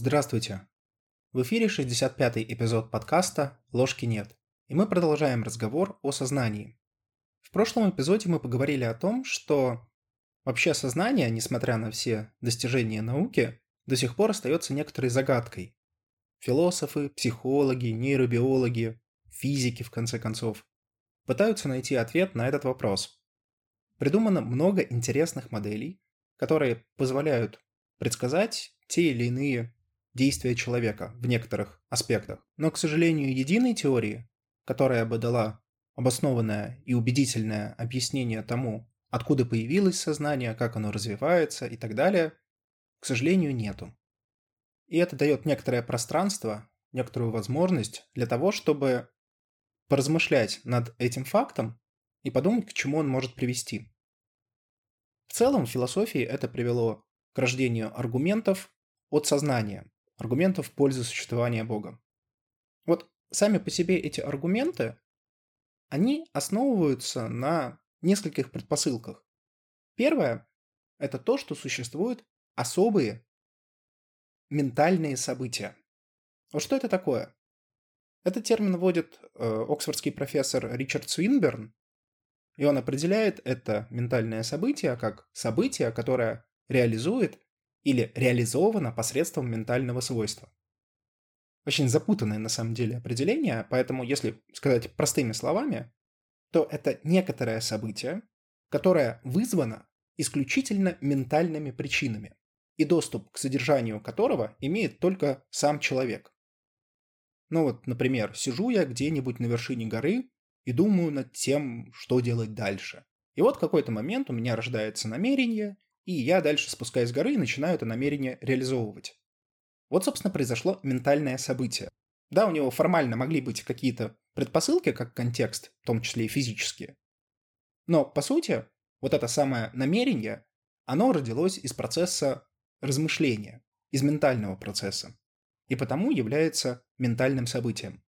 Здравствуйте! В эфире 65-й эпизод подкаста «Ложки нет», и мы продолжаем разговор о сознании. В прошлом эпизоде мы поговорили о том, что вообще сознание, несмотря на все достижения науки, до сих пор остается некоторой загадкой. Философы, психологи, нейробиологи, физики, в конце концов, пытаются найти ответ на этот вопрос. Придумано много интересных моделей, которые позволяют предсказать те или иные действия человека в некоторых аспектах. Но, к сожалению, единой теории, которая бы дала обоснованное и убедительное объяснение тому, откуда появилось сознание, как оно развивается и так далее, к сожалению, нету. И это дает некоторое пространство, некоторую возможность для того, чтобы поразмышлять над этим фактом и подумать, к чему он может привести. В целом, в философии это привело к рождению аргументов от сознания, аргументов в пользу существования Бога. Вот сами по себе эти аргументы, они основываются на нескольких предпосылках. Первое – это то, что существуют особые ментальные события. Вот что это такое? Этот термин вводит э, оксфордский профессор Ричард Свинберн, и он определяет это ментальное событие как событие, которое реализует или реализовано посредством ментального свойства. Очень запутанное на самом деле определение, поэтому если сказать простыми словами, то это некоторое событие, которое вызвано исключительно ментальными причинами, и доступ к содержанию которого имеет только сам человек. Ну вот, например, сижу я где-нибудь на вершине горы и думаю над тем, что делать дальше. И вот в какой-то момент у меня рождается намерение, и я дальше спускаюсь с горы и начинаю это намерение реализовывать. Вот, собственно, произошло ментальное событие. Да, у него формально могли быть какие-то предпосылки, как контекст, в том числе и физические. Но, по сути, вот это самое намерение, оно родилось из процесса размышления, из ментального процесса, и потому является ментальным событием.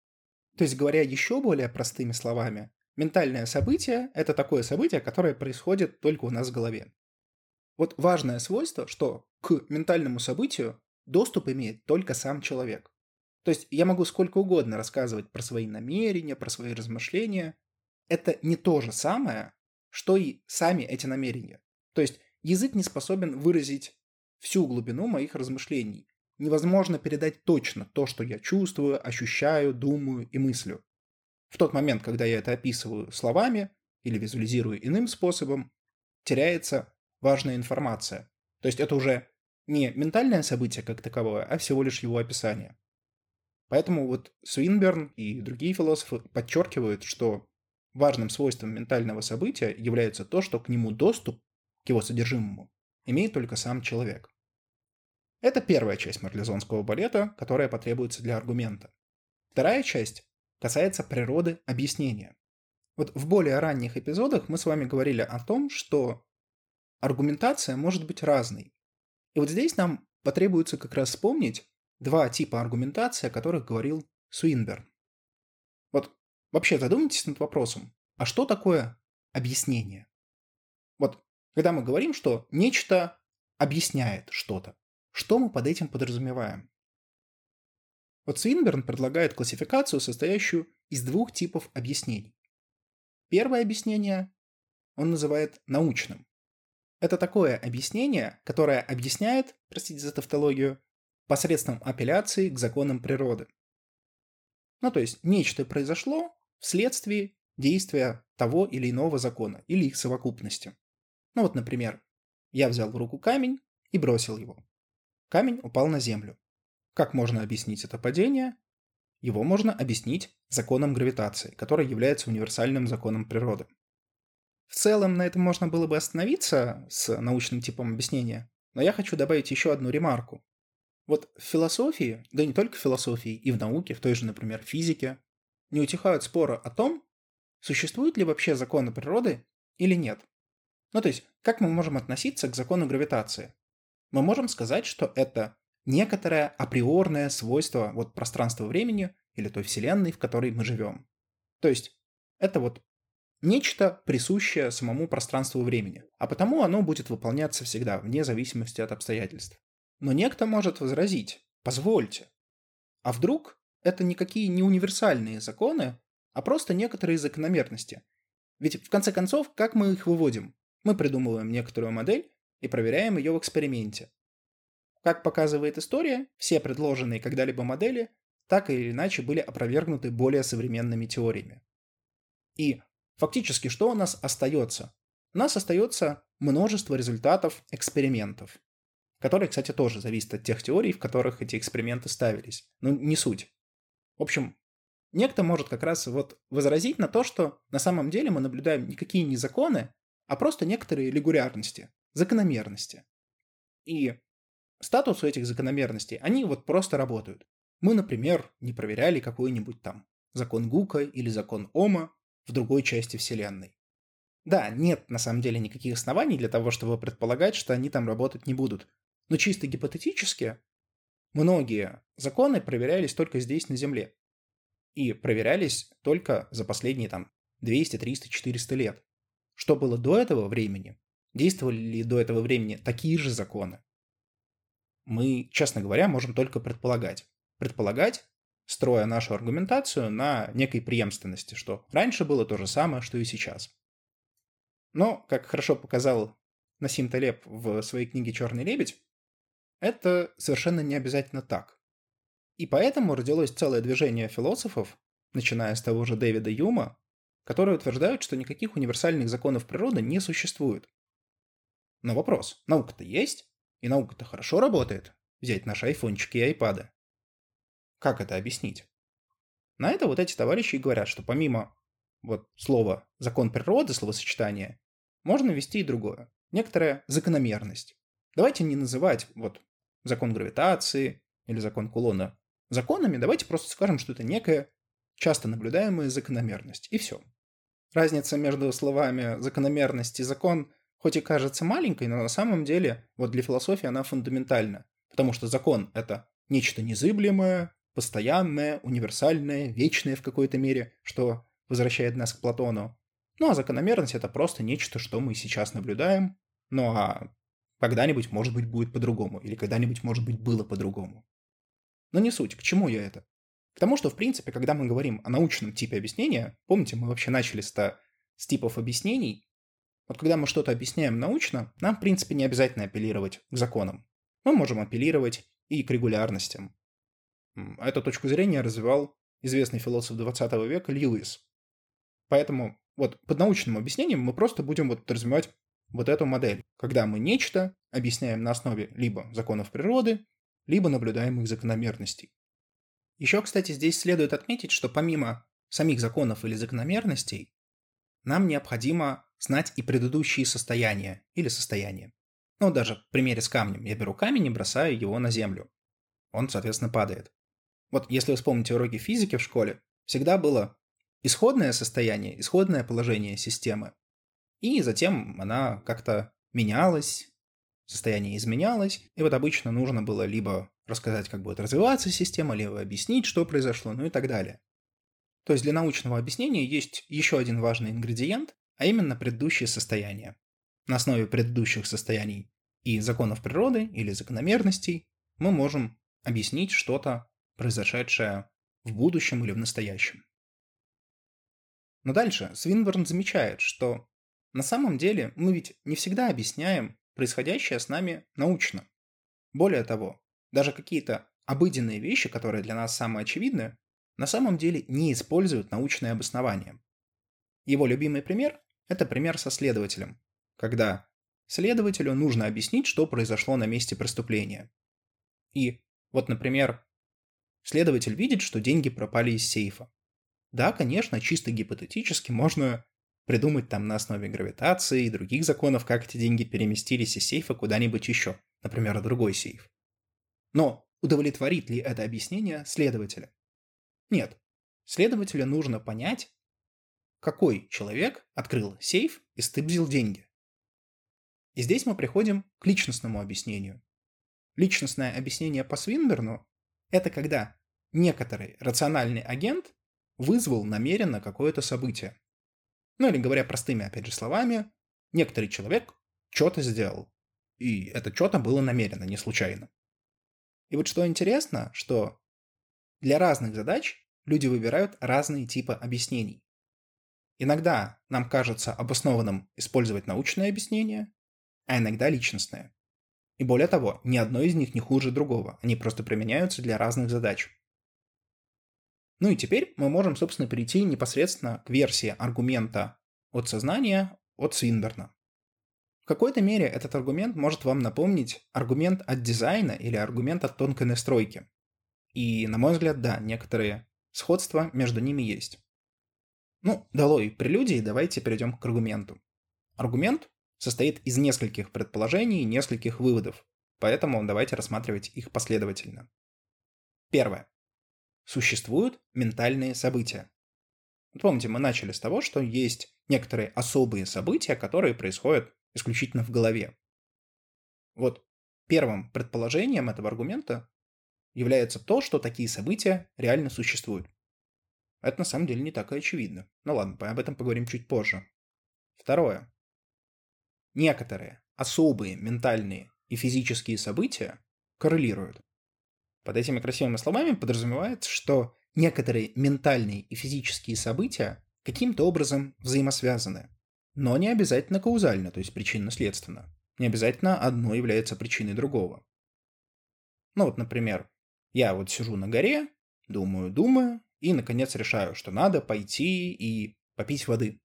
То есть, говоря еще более простыми словами, ментальное событие – это такое событие, которое происходит только у нас в голове. Вот важное свойство, что к ментальному событию доступ имеет только сам человек. То есть я могу сколько угодно рассказывать про свои намерения, про свои размышления. Это не то же самое, что и сами эти намерения. То есть язык не способен выразить всю глубину моих размышлений. Невозможно передать точно то, что я чувствую, ощущаю, думаю и мыслю. В тот момент, когда я это описываю словами или визуализирую иным способом, теряется важная информация. То есть это уже не ментальное событие как таковое, а всего лишь его описание. Поэтому вот Свинберн и другие философы подчеркивают, что важным свойством ментального события является то, что к нему доступ, к его содержимому, имеет только сам человек. Это первая часть марлезонского балета, которая потребуется для аргумента. Вторая часть касается природы объяснения. Вот в более ранних эпизодах мы с вами говорили о том, что аргументация может быть разной. И вот здесь нам потребуется как раз вспомнить два типа аргументации, о которых говорил Суинберн. Вот вообще задумайтесь над вопросом, а что такое объяснение? Вот когда мы говорим, что нечто объясняет что-то, что мы под этим подразумеваем? Вот Свинберн предлагает классификацию, состоящую из двух типов объяснений. Первое объяснение он называет научным. Это такое объяснение, которое объясняет, простите за тавтологию, посредством апелляции к законам природы. Ну, то есть нечто произошло вследствие действия того или иного закона или их совокупности. Ну вот, например, я взял в руку камень и бросил его. Камень упал на землю. Как можно объяснить это падение? Его можно объяснить законом гравитации, который является универсальным законом природы. В целом на этом можно было бы остановиться с научным типом объяснения, но я хочу добавить еще одну ремарку. Вот в философии, да не только в философии, и в науке, в той же, например, физике, не утихают споры о том, существуют ли вообще законы природы или нет. Ну то есть, как мы можем относиться к закону гравитации? Мы можем сказать, что это некоторое априорное свойство вот пространства-времени или той вселенной, в которой мы живем. То есть, это вот нечто, присущее самому пространству времени, а потому оно будет выполняться всегда, вне зависимости от обстоятельств. Но некто может возразить, позвольте. А вдруг это никакие не универсальные законы, а просто некоторые закономерности? Ведь, в конце концов, как мы их выводим? Мы придумываем некоторую модель и проверяем ее в эксперименте. Как показывает история, все предложенные когда-либо модели так или иначе были опровергнуты более современными теориями. И фактически что у нас остается? У нас остается множество результатов экспериментов, которые, кстати, тоже зависят от тех теорий, в которых эти эксперименты ставились. Но не суть. В общем, некто может как раз вот возразить на то, что на самом деле мы наблюдаем никакие не законы, а просто некоторые регулярности, закономерности. И статус у этих закономерностей, они вот просто работают. Мы, например, не проверяли какой-нибудь там закон Гука или закон Ома в другой части Вселенной. Да, нет на самом деле никаких оснований для того, чтобы предполагать, что они там работать не будут. Но чисто гипотетически многие законы проверялись только здесь, на Земле. И проверялись только за последние там 200, 300, 400 лет. Что было до этого времени? Действовали ли до этого времени такие же законы? Мы, честно говоря, можем только предполагать предполагать, строя нашу аргументацию на некой преемственности, что раньше было то же самое, что и сейчас. Но, как хорошо показал Насим Талеб в своей книге «Черный лебедь», это совершенно не обязательно так. И поэтому родилось целое движение философов, начиная с того же Дэвида Юма, которые утверждают, что никаких универсальных законов природы не существует. Но вопрос, наука-то есть, и наука-то хорошо работает, взять наши айфончики и айпады. Как это объяснить? На это вот эти товарищи и говорят, что помимо вот слова «закон природы», словосочетания, можно ввести и другое. Некоторая закономерность. Давайте не называть вот закон гравитации или закон Кулона законами, давайте просто скажем, что это некая часто наблюдаемая закономерность, и все. Разница между словами закономерность и закон хоть и кажется маленькой, но на самом деле вот для философии она фундаментальна, потому что закон — это нечто незыблемое, постоянное, универсальное, вечное в какой-то мере, что возвращает нас к Платону. Ну а закономерность это просто нечто, что мы сейчас наблюдаем, ну а когда-нибудь, может быть, будет по-другому, или когда-нибудь, может быть, было по-другому. Но не суть, к чему я это? К тому, что, в принципе, когда мы говорим о научном типе объяснения, помните, мы вообще начали с, с типов объяснений, вот когда мы что-то объясняем научно, нам, в принципе, не обязательно апеллировать к законам. Мы можем апеллировать и к регулярностям, Эту точку зрения развивал известный философ 20 века Льюис. Поэтому вот под научным объяснением мы просто будем вот развивать вот эту модель, когда мы нечто объясняем на основе либо законов природы, либо наблюдаемых закономерностей. Еще, кстати, здесь следует отметить, что помимо самих законов или закономерностей, нам необходимо знать и предыдущие состояния или состояния. Ну, даже в примере с камнем. Я беру камень и бросаю его на землю. Он, соответственно, падает. Вот если вы вспомните уроки физики в школе, всегда было исходное состояние, исходное положение системы. И затем она как-то менялась, состояние изменялось, и вот обычно нужно было либо рассказать, как будет развиваться система, либо объяснить, что произошло, ну и так далее. То есть для научного объяснения есть еще один важный ингредиент, а именно предыдущее состояние. На основе предыдущих состояний и законов природы или закономерностей мы можем объяснить что-то произошедшее в будущем или в настоящем. Но дальше Свинберн замечает, что на самом деле мы ведь не всегда объясняем происходящее с нами научно. Более того, даже какие-то обыденные вещи, которые для нас самые очевидные, на самом деле не используют научное обоснование. Его любимый пример – это пример со следователем, когда следователю нужно объяснить, что произошло на месте преступления. И вот, например, Следователь видит, что деньги пропали из сейфа. Да, конечно, чисто гипотетически можно придумать там на основе гравитации и других законов, как эти деньги переместились из сейфа куда-нибудь еще, например, в другой сейф. Но удовлетворит ли это объяснение следователя? Нет. Следователю нужно понять, какой человек открыл сейф и стыбзил деньги. И здесь мы приходим к личностному объяснению. Личностное объяснение по Свинберну это когда некоторый рациональный агент вызвал намеренно какое-то событие. Ну или говоря простыми, опять же, словами, некоторый человек что-то сделал. И это что-то было намеренно, не случайно. И вот что интересно, что для разных задач люди выбирают разные типы объяснений. Иногда нам кажется обоснованным использовать научное объяснение, а иногда личностное. И более того, ни одно из них не хуже другого, они просто применяются для разных задач. Ну и теперь мы можем, собственно, перейти непосредственно к версии аргумента от сознания от Свинберна. В какой-то мере этот аргумент может вам напомнить аргумент от дизайна или аргумент от тонкой настройки. И, на мой взгляд, да, некоторые сходства между ними есть. Ну, долой прелюдии, давайте перейдем к аргументу. Аргумент состоит из нескольких предположений и нескольких выводов, поэтому давайте рассматривать их последовательно. Первое. Существуют ментальные события. Помните, мы начали с того, что есть некоторые особые события, которые происходят исключительно в голове. Вот первым предположением этого аргумента является то, что такие события реально существуют. Это на самом деле не так и очевидно. Ну ладно, об этом поговорим чуть позже. Второе. Некоторые особые ментальные и физические события коррелируют. Под этими красивыми словами подразумевается, что некоторые ментальные и физические события каким-то образом взаимосвязаны, но не обязательно каузально, то есть причинно-следственно. Не обязательно одно является причиной другого. Ну вот, например, я вот сижу на горе, думаю, думаю, и, наконец, решаю, что надо пойти и попить воды.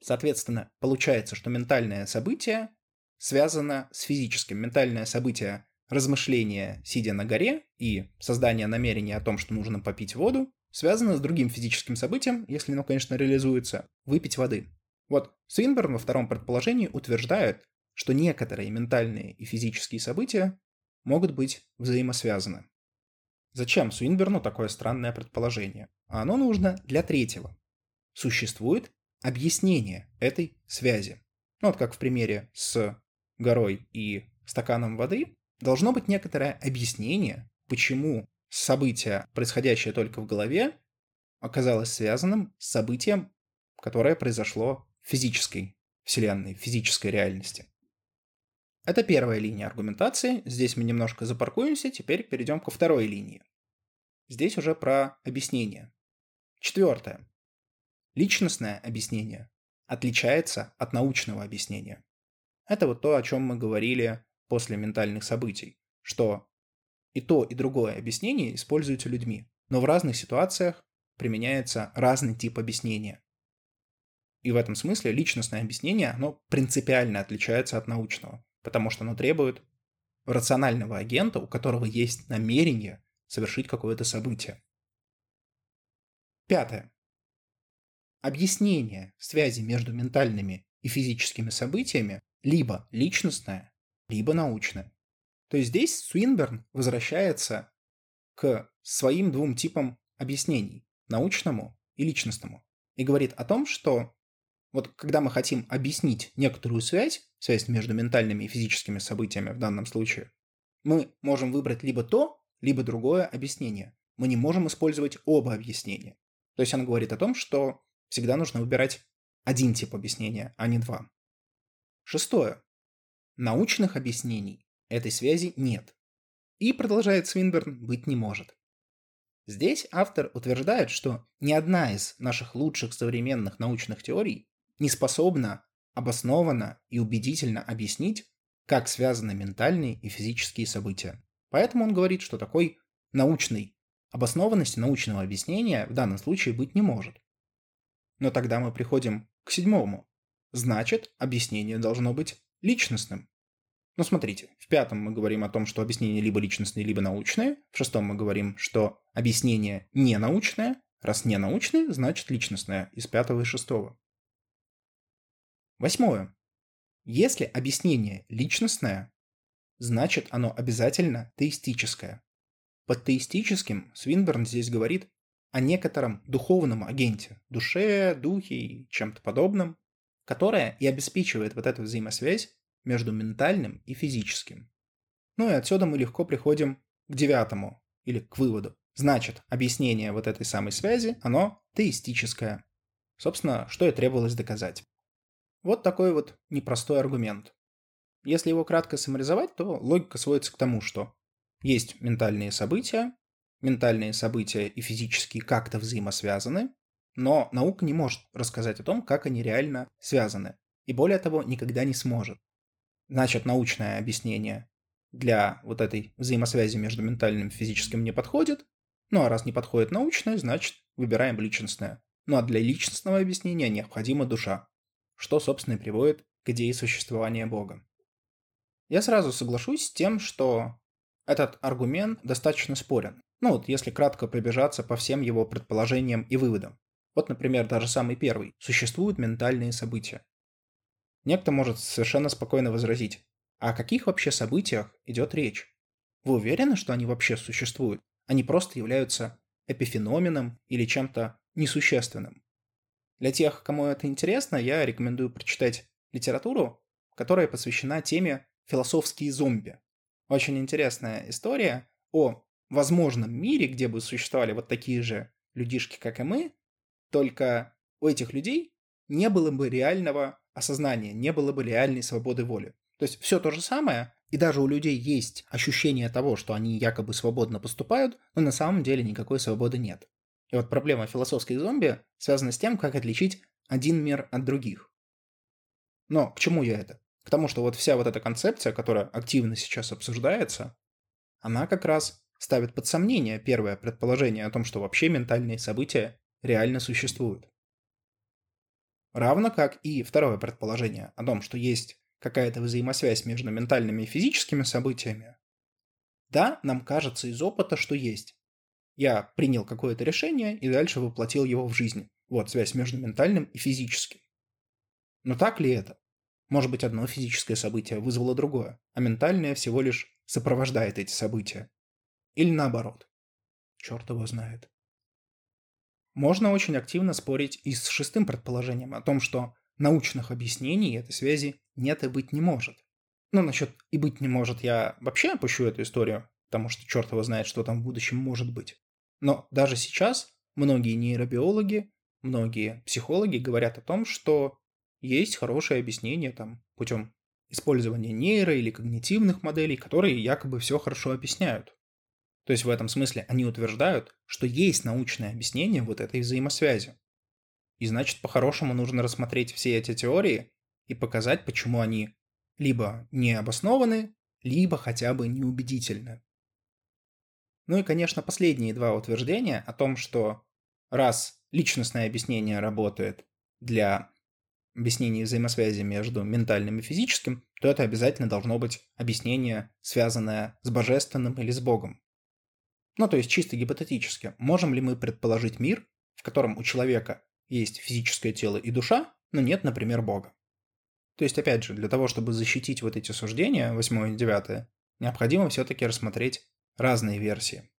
Соответственно, получается, что ментальное событие связано с физическим. Ментальное событие размышления, сидя на горе, и создание намерения о том, что нужно попить воду, связано с другим физическим событием, если оно, конечно, реализуется, выпить воды. Вот Свинберн во втором предположении утверждает, что некоторые ментальные и физические события могут быть взаимосвязаны. Зачем Суинберну такое странное предположение? А оно нужно для третьего. Существует объяснение этой связи. Ну, вот как в примере с горой и стаканом воды, должно быть некоторое объяснение, почему событие, происходящее только в голове, оказалось связанным с событием, которое произошло в физической вселенной, в физической реальности. Это первая линия аргументации. Здесь мы немножко запаркуемся, теперь перейдем ко второй линии. Здесь уже про объяснение. Четвертое. Личностное объяснение отличается от научного объяснения. Это вот то, о чем мы говорили после ментальных событий, что и то, и другое объяснение используются людьми, но в разных ситуациях применяется разный тип объяснения. И в этом смысле личностное объяснение, оно принципиально отличается от научного потому что оно требует рационального агента, у которого есть намерение совершить какое-то событие. Пятое. Объяснение связи между ментальными и физическими событиями либо личностное, либо научное. То есть здесь Суинберн возвращается к своим двум типам объяснений – научному и личностному. И говорит о том, что вот когда мы хотим объяснить некоторую связь, связь между ментальными и физическими событиями в данном случае, мы можем выбрать либо то, либо другое объяснение. Мы не можем использовать оба объяснения. То есть он говорит о том, что всегда нужно выбирать один тип объяснения, а не два. Шестое. Научных объяснений этой связи нет. И, продолжает Свинберн, быть не может. Здесь автор утверждает, что ни одна из наших лучших современных научных теорий не способна обоснованно и убедительно объяснить, как связаны ментальные и физические события. Поэтому он говорит, что такой научной обоснованности научного объяснения в данном случае быть не может. Но тогда мы приходим к седьмому. Значит, объяснение должно быть личностным. Ну смотрите, в пятом мы говорим о том, что объяснение либо личностное, либо научное. В шестом мы говорим, что объяснение не научное. Раз не научное, значит личностное из пятого и шестого. Восьмое. Если объяснение личностное, значит оно обязательно теистическое. Под теистическим Свинберн здесь говорит о некотором духовном агенте, душе, духе и чем-то подобном, которая и обеспечивает вот эту взаимосвязь между ментальным и физическим. Ну и отсюда мы легко приходим к девятому, или к выводу. Значит, объяснение вот этой самой связи, оно теистическое. Собственно, что и требовалось доказать. Вот такой вот непростой аргумент. Если его кратко саморизовать, то логика сводится к тому, что есть ментальные события, ментальные события и физические как-то взаимосвязаны, но наука не может рассказать о том, как они реально связаны. И более того, никогда не сможет. Значит, научное объяснение для вот этой взаимосвязи между ментальным и физическим не подходит. Ну а раз не подходит научное, значит, выбираем личностное. Ну а для личностного объяснения необходима душа, что, собственно, и приводит к идее существования Бога. Я сразу соглашусь с тем, что этот аргумент достаточно спорен. Ну вот, если кратко пробежаться по всем его предположениям и выводам. Вот, например, даже самый первый. Существуют ментальные события. Некто может совершенно спокойно возразить, а о каких вообще событиях идет речь? Вы уверены, что они вообще существуют? Они просто являются эпифеноменом или чем-то несущественным. Для тех, кому это интересно, я рекомендую прочитать литературу, которая посвящена теме «Философские зомби». Очень интересная история о возможном мире, где бы существовали вот такие же людишки, как и мы, только у этих людей не было бы реального осознания, не было бы реальной свободы воли. То есть все то же самое, и даже у людей есть ощущение того, что они якобы свободно поступают, но на самом деле никакой свободы нет. И вот проблема философских зомби связана с тем, как отличить один мир от других. Но к чему я это? К тому, что вот вся вот эта концепция, которая активно сейчас обсуждается, она как раз ставит под сомнение первое предположение о том, что вообще ментальные события реально существуют. Равно как и второе предположение о том, что есть какая-то взаимосвязь между ментальными и физическими событиями. Да, нам кажется из опыта, что есть. Я принял какое-то решение и дальше воплотил его в жизнь. Вот связь между ментальным и физическим. Но так ли это? Может быть, одно физическое событие вызвало другое, а ментальное всего лишь сопровождает эти события. Или наоборот. Черт его знает. Можно очень активно спорить и с шестым предположением о том, что научных объяснений этой связи нет и быть не может. Ну, насчет и быть не может я вообще опущу эту историю, потому что черт его знает, что там в будущем может быть. Но даже сейчас многие нейробиологи, многие психологи говорят о том, что есть хорошее объяснение там путем использования нейро- или когнитивных моделей, которые якобы все хорошо объясняют. То есть в этом смысле они утверждают, что есть научное объяснение вот этой взаимосвязи. И значит, по-хорошему нужно рассмотреть все эти теории и показать, почему они либо не обоснованы, либо хотя бы неубедительны. Ну и, конечно, последние два утверждения о том, что раз личностное объяснение работает для объяснения взаимосвязи между ментальным и физическим, то это обязательно должно быть объяснение, связанное с божественным или с Богом. Ну, то есть чисто гипотетически, можем ли мы предположить мир, в котором у человека есть физическое тело и душа, но нет, например, Бога? То есть, опять же, для того, чтобы защитить вот эти суждения, 8 и 9, необходимо все-таки рассмотреть разные версии.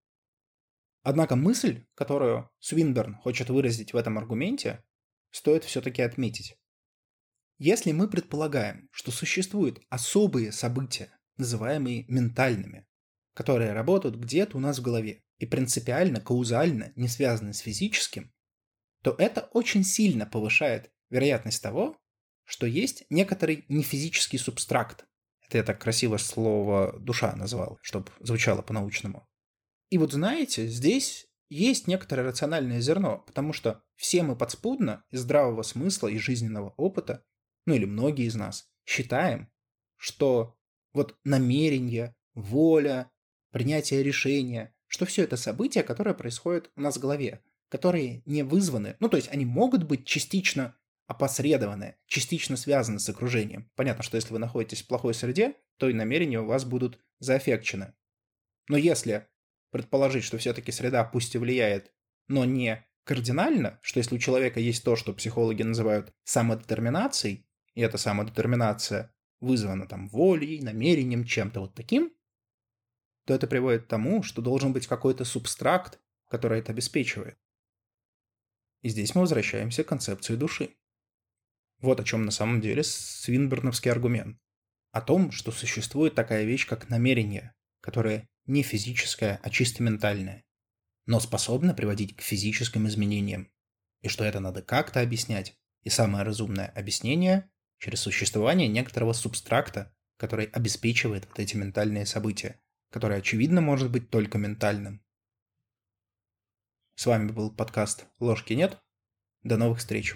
Однако мысль, которую Свинберн хочет выразить в этом аргументе, стоит все-таки отметить. Если мы предполагаем, что существуют особые события, называемые ментальными, которые работают где-то у нас в голове и принципиально, каузально не связаны с физическим, то это очень сильно повышает вероятность того, что есть некоторый нефизический субстракт. Это я так красиво слово «душа» назвал, чтобы звучало по-научному. И вот знаете, здесь есть некоторое рациональное зерно, потому что все мы подспудно из здравого смысла и жизненного опыта, ну или многие из нас, считаем, что вот намерение, воля, принятие решения, что все это события, которые происходят у нас в голове, которые не вызваны, ну то есть они могут быть частично опосредованы, частично связаны с окружением. Понятно, что если вы находитесь в плохой среде, то и намерения у вас будут заэффекчены. Но если предположить, что все-таки среда пусть и влияет, но не кардинально, что если у человека есть то, что психологи называют самодетерминацией, и эта самодетерминация вызвана там волей, намерением, чем-то вот таким, то это приводит к тому, что должен быть какой-то субстракт, который это обеспечивает. И здесь мы возвращаемся к концепции души. Вот о чем на самом деле свинберновский аргумент. О том, что существует такая вещь, как намерение, которое не физическое, а чисто ментальное, но способно приводить к физическим изменениям. И что это надо как-то объяснять. И самое разумное объяснение через существование некоторого субстракта, который обеспечивает вот эти ментальные события которое, очевидно, может быть только ментальным. С вами был подкаст «Ложки нет». До новых встреч.